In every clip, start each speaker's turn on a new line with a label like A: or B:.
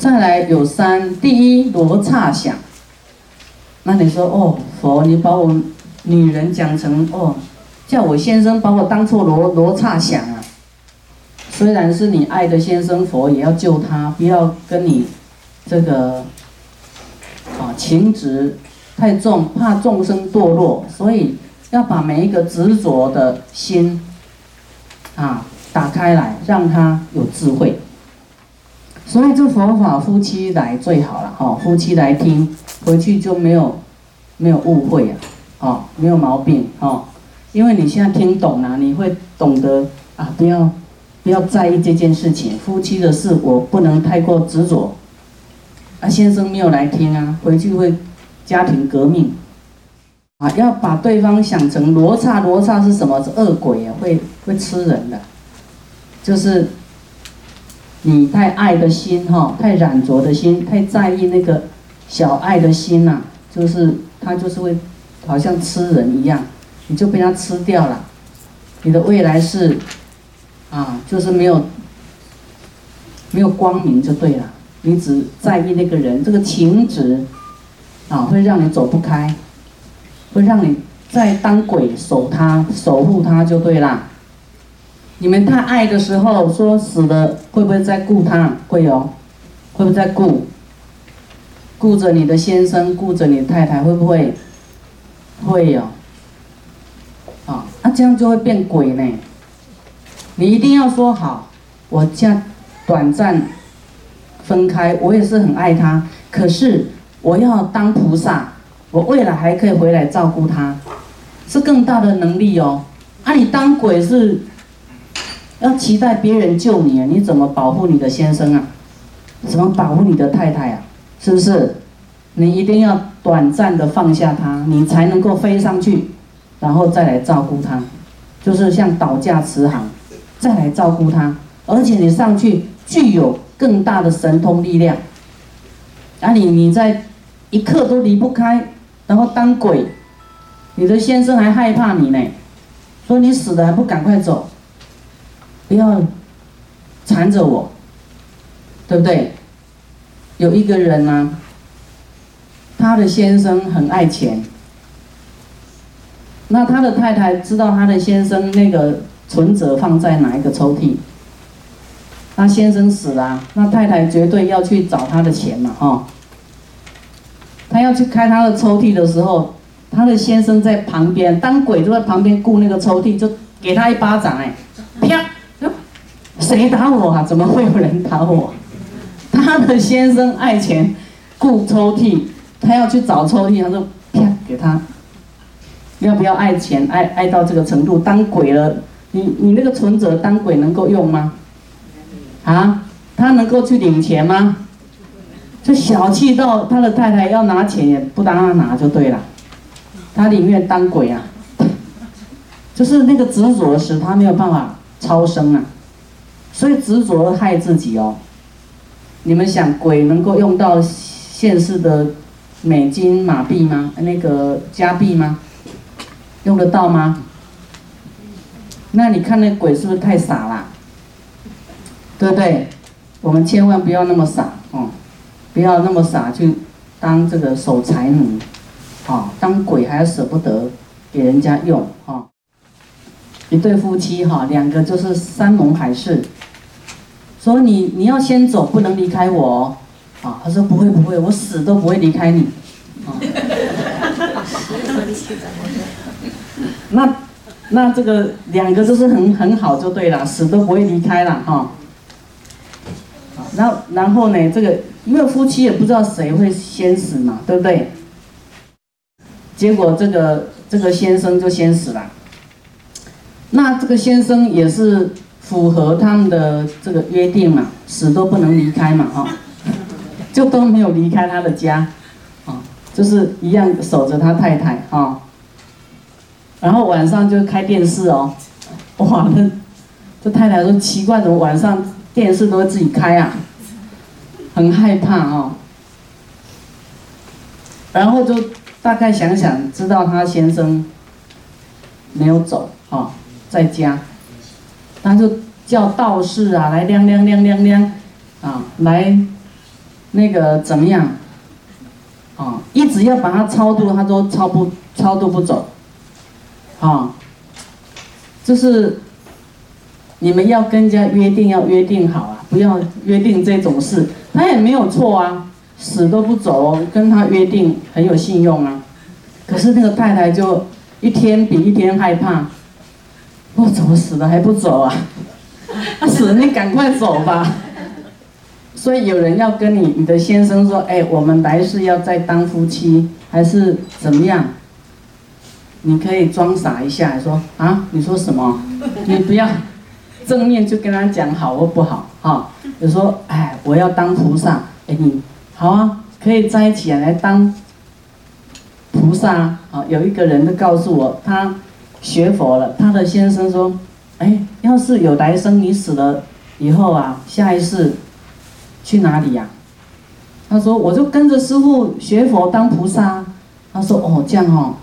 A: 再来有三，第一罗刹想。那你说哦，佛，你把我女人讲成哦，叫我先生把我当做罗罗刹想啊。虽然是你爱的先生佛，也要救他，不要跟你这个啊情执太重，怕众生堕落，所以要把每一个执着的心啊打开来，让他有智慧。所以这佛法夫妻来最好了哈，夫妻来听，回去就没有没有误会啊，哦，没有毛病哦，因为你现在听懂了，你会懂得啊，不要不要在意这件事情，夫妻的事我不能太过执着。啊，先生没有来听啊，回去会家庭革命啊，要把对方想成罗刹，罗刹是什么？是恶鬼啊，会会吃人的，就是。你太爱的心哈，太染着的心，太在意那个小爱的心呐，就是他就是会好像吃人一样，你就被他吃掉了，你的未来是啊，就是没有没有光明就对了。你只在意那个人，这个情执啊，会让你走不开，会让你在当鬼守他、守护他就对了。你们太爱的时候，说死了会不会再顾他？会有，会不会再顾？顾着你的先生，顾着你太太，会不会？会有。啊，那这样就会变鬼呢。你一定要说好，我这样短暂分开，我也是很爱他，可是我要当菩萨，我未来还可以回来照顾他，是更大的能力哦。啊，你当鬼是？要期待别人救你啊？你怎么保护你的先生啊？怎么保护你的太太啊？是不是？你一定要短暂的放下他，你才能够飞上去，然后再来照顾他，就是像倒驾慈航，再来照顾他。而且你上去具有更大的神通力量，啊，你你在一刻都离不开，然后当鬼，你的先生还害怕你呢，说你死了还不赶快走。不要缠着我，对不对？有一个人呢，他的先生很爱钱，那他的太太知道他的先生那个存折放在哪一个抽屉，那先生死了，那太太绝对要去找他的钱嘛，哈。他要去开他的抽屉的时候，他的先生在旁边当鬼，就在旁边顾那个抽屉，就给他一巴掌，哎，谁打我啊？怎么会有人打我？他的先生爱钱，顾抽屉，他要去找抽屉，他说啪给他。要不要爱钱？爱爱到这个程度，当鬼了？你你那个存折当鬼能够用吗？啊？他能够去领钱吗？就小气到他的太太要拿钱也不当他拿就对了，他宁愿当鬼啊。就是那个执着使他没有办法超生啊。所以执着害自己哦。你们想鬼能够用到现世的美金马币吗？那个加币吗？用得到吗？那你看那鬼是不是太傻啦？对不对？我们千万不要那么傻哦，不要那么傻去当这个守财奴，啊，当鬼还要舍不得给人家用啊。一对夫妻哈，两个就是山盟海誓。说你你要先走，不能离开我，啊，他说不会不会，我死都不会离开你，啊，那那这个两个就是很很好就对了，死都不会离开了哈，然后然后呢，这个因为夫妻也不知道谁会先死嘛，对不对？结果这个这个先生就先死了，那这个先生也是。符合他们的这个约定嘛，死都不能离开嘛，哈，就都没有离开他的家，啊，就是一样守着他太太，哈，然后晚上就开电视哦，哇，那这太太说奇怪，怎么晚上电视都会自己开啊，很害怕哦，然后就大概想想，知道他先生没有走，啊，在家。他就叫道士啊，来亮亮亮亮亮，啊，来那个怎么样？啊，一直要把他超度，他都超不超度不走。啊，就是你们要跟人家约定，要约定好啊，不要约定这种事。他也没有错啊，死都不走，跟他约定很有信用啊。可是那个太太就一天比一天害怕，我怎么死了还不走啊？他死了，你赶快走吧。所以有人要跟你你的先生说，哎，我们来世要再当夫妻，还是怎么样？你可以装傻一下，说啊，你说什么？你不要正面就跟他讲好或不好，哈。你说，哎，我要当菩萨，哎，你好啊，可以在一起来当菩萨啊。有一个人就告诉我，他学佛了，他的先生说，哎，要是有来生你死了以后啊，下一世去哪里呀？他说，我就跟着师傅学佛当菩萨。他说，哦，这样哦。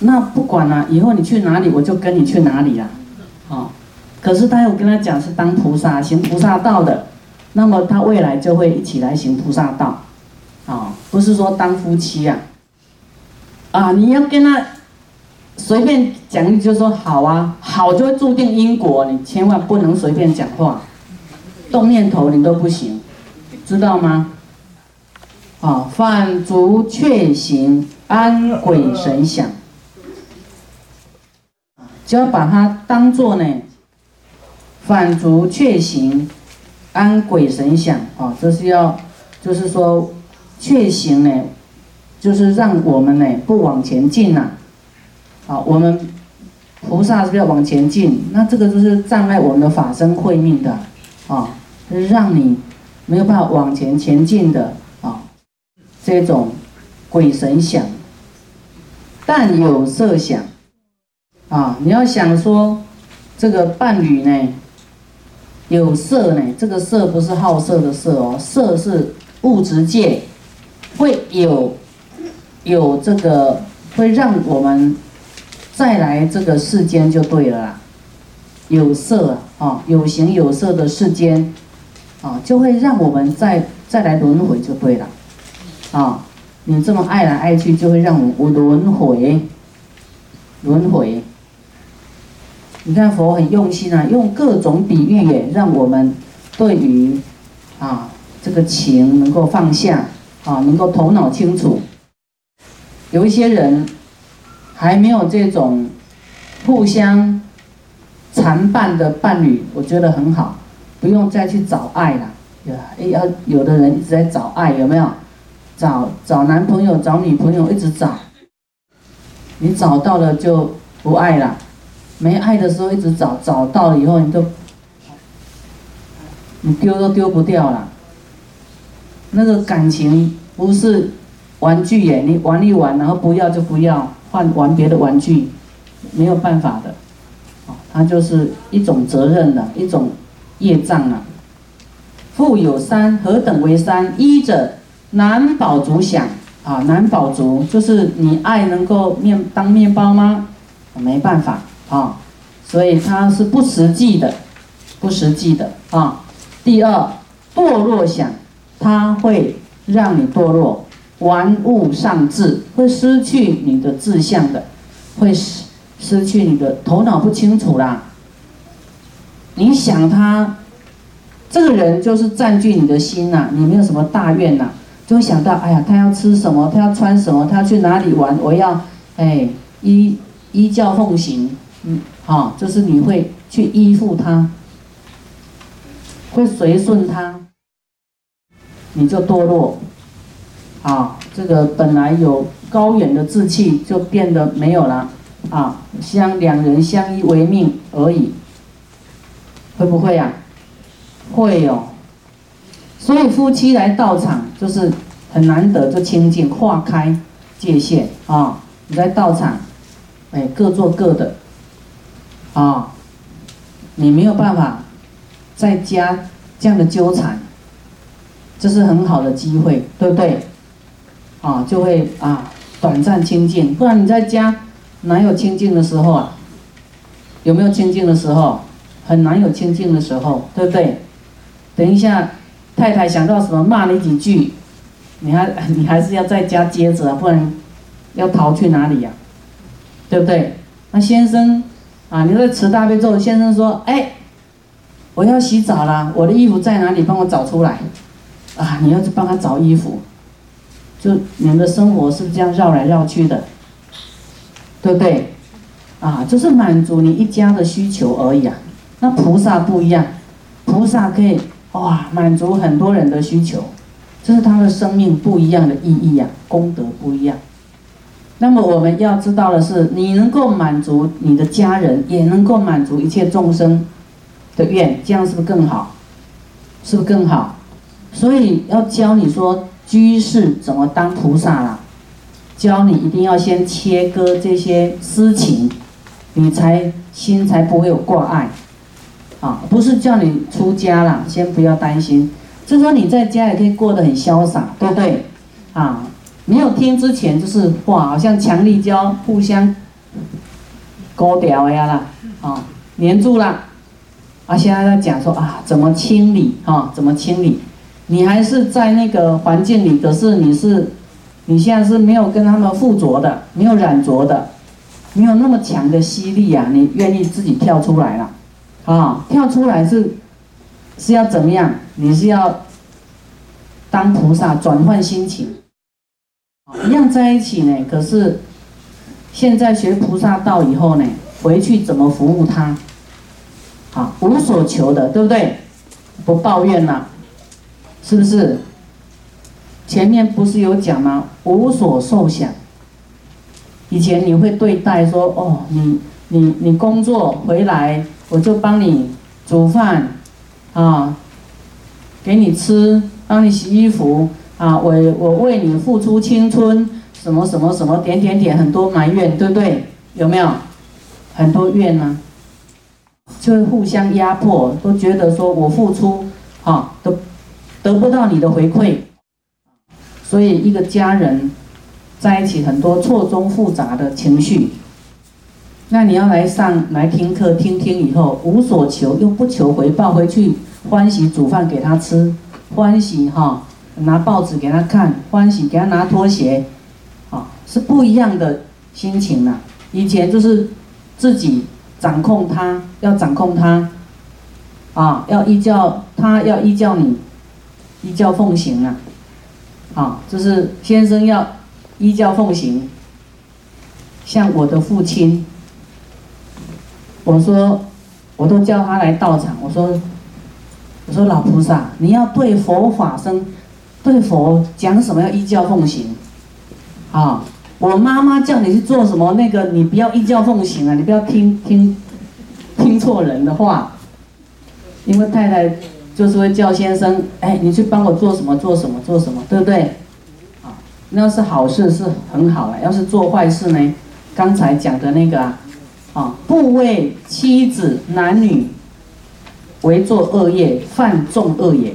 A: 那不管了，以后你去哪里，我就跟你去哪里了，啊！可是他又跟他讲是当菩萨行菩萨道的，那么他未来就会一起来行菩萨道，啊，不是说当夫妻呀，啊，你要跟他随便讲，就说好啊，好就会注定因果，你千万不能随便讲话，动念头你都不行，知道吗？啊，反足却行，安鬼神想。就要把它当做呢，反足确行，安鬼神想啊，这是要，就是说，确行呢，就是让我们呢不往前进了，啊，我们菩萨是要往前进，那这个就是障碍我们的法身慧命的，啊，让你没有办法往前前进的啊，这种鬼神想，但有色想。啊，你要想说，这个伴侣呢，有色呢，这个色不是好色的色哦，色是物质界，会有有这个会让我们再来这个世间就对了啦，有色啊，有形有色的世间啊，就会让我们再再来轮回就对了，啊，你这么爱来爱去，就会让我我轮回，轮回。你看佛很用心啊，用各种比喻也让我们对于啊这个情能够放下啊，能够头脑清楚。有一些人还没有这种互相缠伴的伴侣，我觉得很好，不用再去找爱了。有要有的人一直在找爱，有没有？找找男朋友、找女朋友，一直找，你找到了就不爱了。没爱的时候一直找，找到了以后你就，你丢都丢不掉了。那个感情不是玩具耶，你玩一玩，然后不要就不要，换玩别的玩具，没有办法的。啊，它就是一种责任的一种业障啊。富有三，何等为三？一者难保足想啊，难保足就是你爱能够面当面包吗？没办法。啊，所以它是不实际的，不实际的啊。第二，堕落想，它会让你堕落，玩物丧志，会失去你的志向的，会失失去你的头脑不清楚啦。你想他，这个人就是占据你的心呐，你没有什么大愿呐，就会想到，哎呀，他要吃什么，他要穿什么，他要去哪里玩，我要，哎，依依教奉行。嗯，好，就是你会去依附他，会随顺他，你就堕落，啊，这个本来有高远的志气就变得没有了，啊，相两人相依为命而已，会不会呀？会哦，所以夫妻来道场就是很难得就清净化开界限啊，你在道场，哎，各做各的。啊，你没有办法在家这样的纠缠，这是很好的机会，对不对？啊，就会啊短暂清净，不然你在家哪有清净的时候啊？有没有清净的时候？很难有清净的时候，对不对？等一下，太太想到什么骂你几句，你还 你还是要在家接着，不然要逃去哪里呀？对不对？那先生啊，你在持大悲咒，先生说，哎，我要洗澡了，我的衣服在哪里？帮我找出来。啊，你要去帮他找衣服，就你们的生活是不是这样绕来绕去的？对不对？啊，就是满足你一家的需求而已啊。那菩萨不一样，菩萨可以哇满足很多人的需求，这是他的生命不一样的意义呀，功德不一样。那么我们要知道的是，你能够满足你的家人，也能够满足一切众生的愿，这样是不是更好？是不是更好？所以要教你说居士怎么当菩萨啦，教你一定要先切割这些私情，你才心才不会有挂碍，啊，不是叫你出家啦，先不要担心，就说你在家也可以过得很潇洒，对不对？啊。没有听之前就是哇，好像强力胶互相勾掉呀啦，啊，粘住了。啊，现在在讲说啊，怎么清理啊？怎么清理？你还是在那个环境里，可是你是，你现在是没有跟他们附着的，没有染着的，没有那么强的吸力啊！你愿意自己跳出来了，啊，跳出来是是要怎么样？你是要当菩萨，转换心情。一样在一起呢，可是现在学菩萨道以后呢，回去怎么服务他？好，无所求的，对不对？不抱怨了，是不是？前面不是有讲吗？无所受想。以前你会对待说，哦，你你你工作回来，我就帮你煮饭，啊，给你吃，帮你洗衣服。啊，我我为你付出青春，什么什么什么点点点，很多埋怨，对不对？有没有？很多怨呢，就会互相压迫，都觉得说我付出，哈，得不到你的回馈，所以一个家人在一起，很多错综复杂的情绪。那你要来上来听课，听听以后无所求，又不求回报，回去欢喜煮饭给他吃，欢喜哈。拿报纸给他看，欢喜给他拿拖鞋，啊，是不一样的心情呐。以前就是自己掌控他，要掌控他，啊，要依教他，要依教你，依教奉行啊，啊，就是先生要依教奉行。像我的父亲，我说，我都叫他来到场，我说，我说老菩萨，你要对佛法生。对佛讲什么要依教奉行，啊！我妈妈叫你去做什么，那个你不要依教奉行啊！你不要听听听错人的话，因为太太就是会叫先生，哎，你去帮我做什么做什么做什么，对不对？啊，那是好事是很好的，要是做坏事呢？刚才讲的那个啊，啊，不为妻子男女为作恶业，犯众恶业。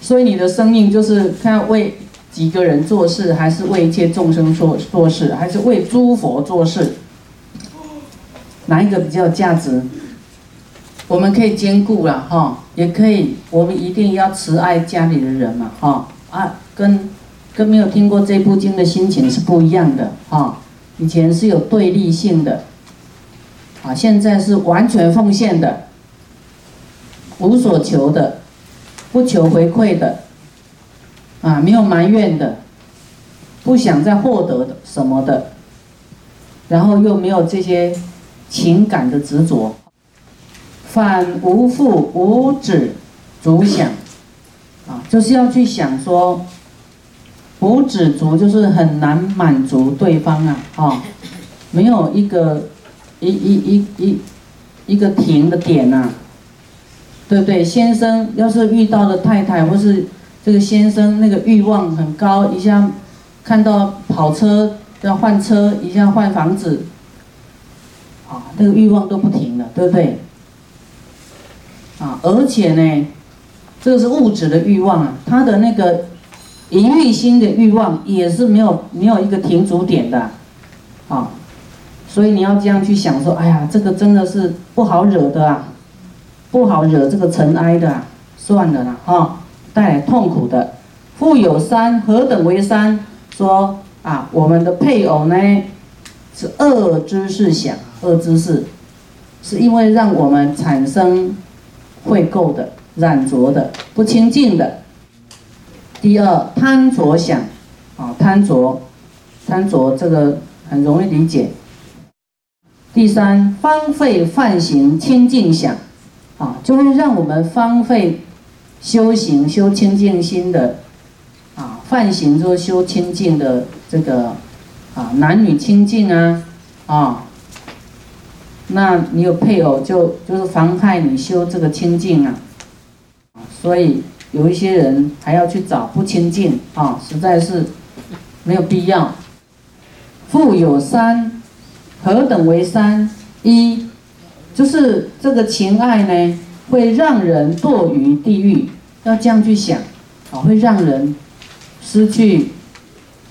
A: 所以你的生命就是看为几个人做事，还是为一切众生做做事，还是为诸佛做事？哪一个比较有价值？我们可以兼顾了哈，也可以，我们一定要慈爱家里的人嘛哈啊，跟跟没有听过这部经的心情是不一样的哈。以前是有对立性的，啊，现在是完全奉献的，无所求的。不求回馈的，啊，没有埋怨的，不想再获得的什么的，然后又没有这些情感的执着，反无复无止足想，啊，就是要去想说，无止足就是很难满足对方啊，啊，没有一个一一一一一个停的点呐。对不对？先生要是遇到了太太，或是这个先生那个欲望很高，一下看到跑车要换车，一下换房子，啊，那个欲望都不停了，对不对？啊，而且呢，这个是物质的欲望啊，他的那个淫欲心的欲望也是没有没有一个停足点的，啊，所以你要这样去想说，哎呀，这个真的是不好惹的啊。不好惹这个尘埃的，算了啦，哈，带来痛苦的。富有三，何等为三？说啊，我们的配偶呢是恶知识想，恶知识是因为让我们产生会垢的、染浊的、不清净的。第二，贪着想，啊，贪着，贪着这个很容易理解。第三，荒废犯行清净想，啊，就会让我们荒废修行、修清净心的，啊，犯行就是修清净的这个，啊，男女清净啊，啊，那你有配偶就就是妨害你修这个清净啊，所以有一些人还要去找不清净啊，实在是没有必要。富有三。何等为三？一，就是这个情爱呢，会让人堕于地狱。要这样去想，啊，会让人失去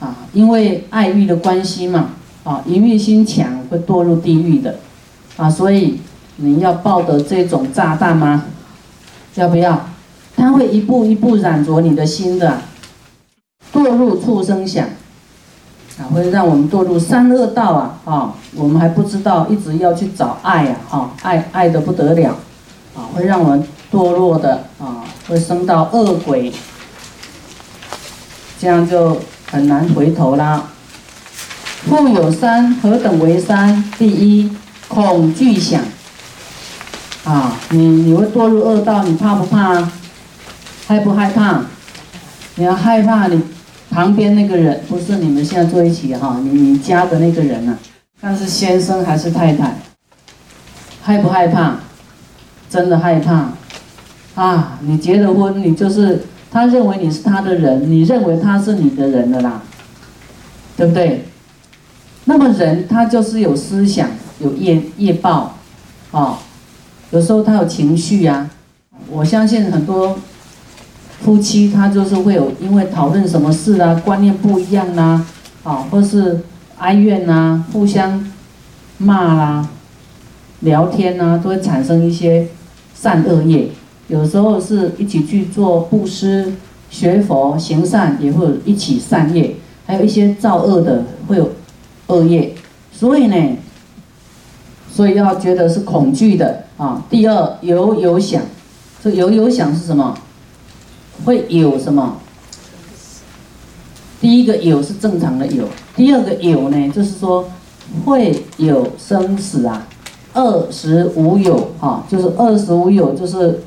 A: 啊，因为爱欲的关系嘛，啊，淫欲心强会堕入地狱的，啊，所以你要抱得这种炸弹吗？要不要？它会一步一步染着你的心的，堕入畜生想。啊，会让我们堕入三恶道啊！啊，我们还不知道，一直要去找爱呀！哈，爱爱的不得了，啊，会让我们堕落的啊，会升到恶鬼，这样就很难回头啦。富有三，何等为三？第一，恐惧想。啊，你你会堕入恶道，你怕不怕？害不害怕？你要害怕你。旁边那个人不是你们现在坐一起哈，你你家的那个人呐，看是先生还是太太，害不害怕？真的害怕啊！你结了婚，你就是他认为你是他的人，你认为他是你的人了啦，对不对？那么人他就是有思想，有业业报，啊，有时候他有情绪呀。我相信很多。夫妻他就是会有因为讨论什么事啊，观念不一样啊，啊，或是哀怨呐，互相骂啦，聊天呐，都会产生一些善恶业。有时候是一起去做布施、学佛、行善，也会有一起善业；还有一些造恶的会有恶业。所以呢，所以要觉得是恐惧的啊。第二有有想，这有有想是什么？会有什么？第一个有是正常的有，第二个有呢，就是说会有生死啊，二十无有哈，就是二十无有，就是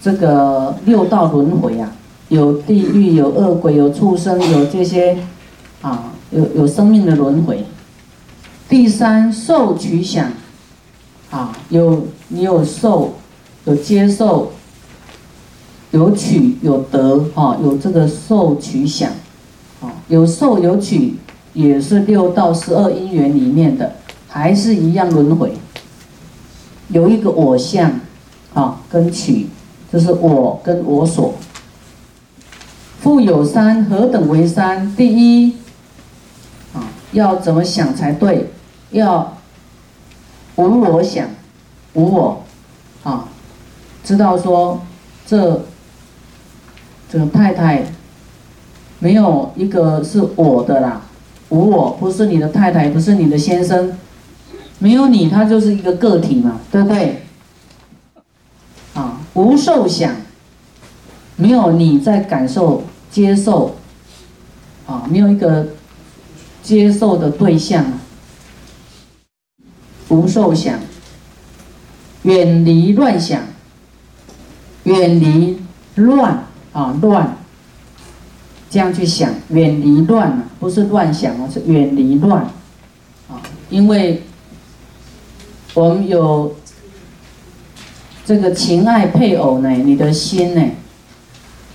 A: 这个六道轮回啊，有地狱，有恶鬼，有畜生，有这些啊，有有生命的轮回。第三受取想啊，有你有受，有接受。有取有得，哈，有这个受取想，啊，有受有取，也是六到十二因缘里面的，还是一样轮回。有一个我相，啊，跟取，就是我跟我所。富有三，何等为三？第一，啊，要怎么想才对？要无我想，无我，啊，知道说这。这个太太没有一个是我的啦，无我，不是你的太太，不是你的先生，没有你，他就是一个个体嘛，对不对？啊，无受想，没有你在感受、接受，啊，没有一个接受的对象，不受想，远离乱想，远离乱。啊，乱，这样去想，远离乱啊，不是乱想啊，是远离乱，啊，因为我们有这个情爱配偶呢，你的心呢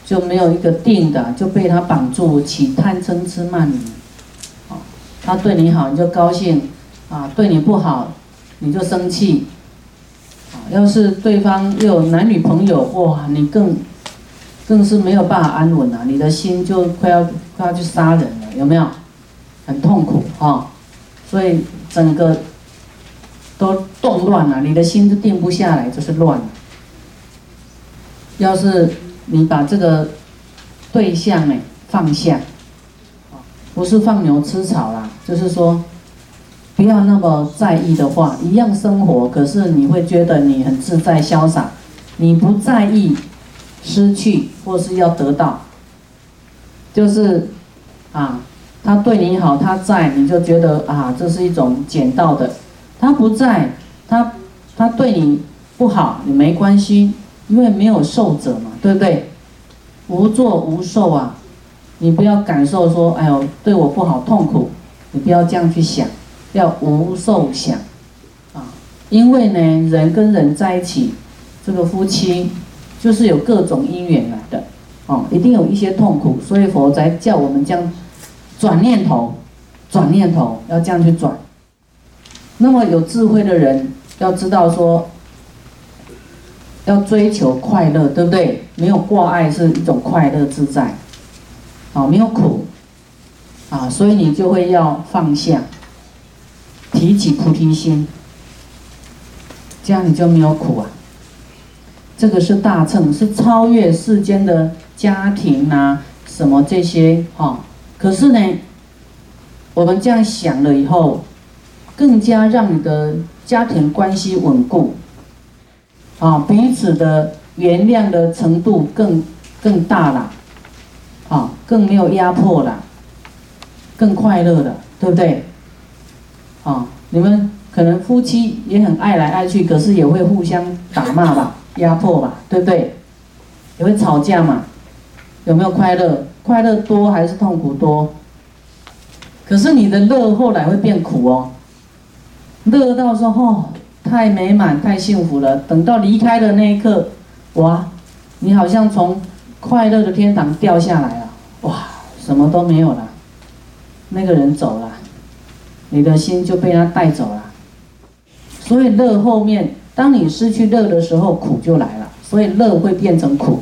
A: 就没有一个定的，就被他绑住，起贪嗔痴慢疑，啊，他对你好你就高兴，啊，对你不好你就生气，要是对方又有男女朋友，哇，你更。更是没有办法安稳了，你的心就快要快要去杀人了，有没有？很痛苦哈，所以整个都动乱了，你的心就定不下来，就是乱。要是你把这个对象呢放下，不是放牛吃草啦，就是说不要那么在意的话，一样生活，可是你会觉得你很自在潇洒，你不在意失去或是要得到，就是啊，他对你好，他在你就觉得啊，这是一种捡到的，他不在，他他对你不好也没关系，因为没有受者嘛，对不对？无作无受啊，你不要感受说，哎呦，对我不好，痛苦，你不要这样去想，叫无受想，啊，因为呢，人跟人在一起，这个夫妻就是有各种因缘来的，哦，一定有一些痛苦，所以佛才叫我们这样转念头，转念头要这样去转。那么有智慧的人要知道说。要追求快乐，对不对？没有挂碍是一种快乐自在，啊，没有苦，啊，所以你就会要放下，提起菩提心，这样你就没有苦啊。这个是大乘，是超越世间的家庭啊，什么这些啊。可是呢，我们这样想了以后，更加让你的家庭关系稳固。啊，彼此的原谅的程度更更大了，啊，更没有压迫了，更快乐了，对不对？啊，你们可能夫妻也很爱来爱去，可是也会互相打骂吧，压迫吧，对不对？也会吵架嘛，有没有快乐？快乐多还是痛苦多？可是你的乐后来会变苦哦，乐到说哦。太美满，太幸福了。等到离开的那一刻，哇，你好像从快乐的天堂掉下来了，哇，什么都没有了，那个人走了，你的心就被他带走了。所以乐后面，当你失去乐的时候，苦就来了。所以乐会变成苦。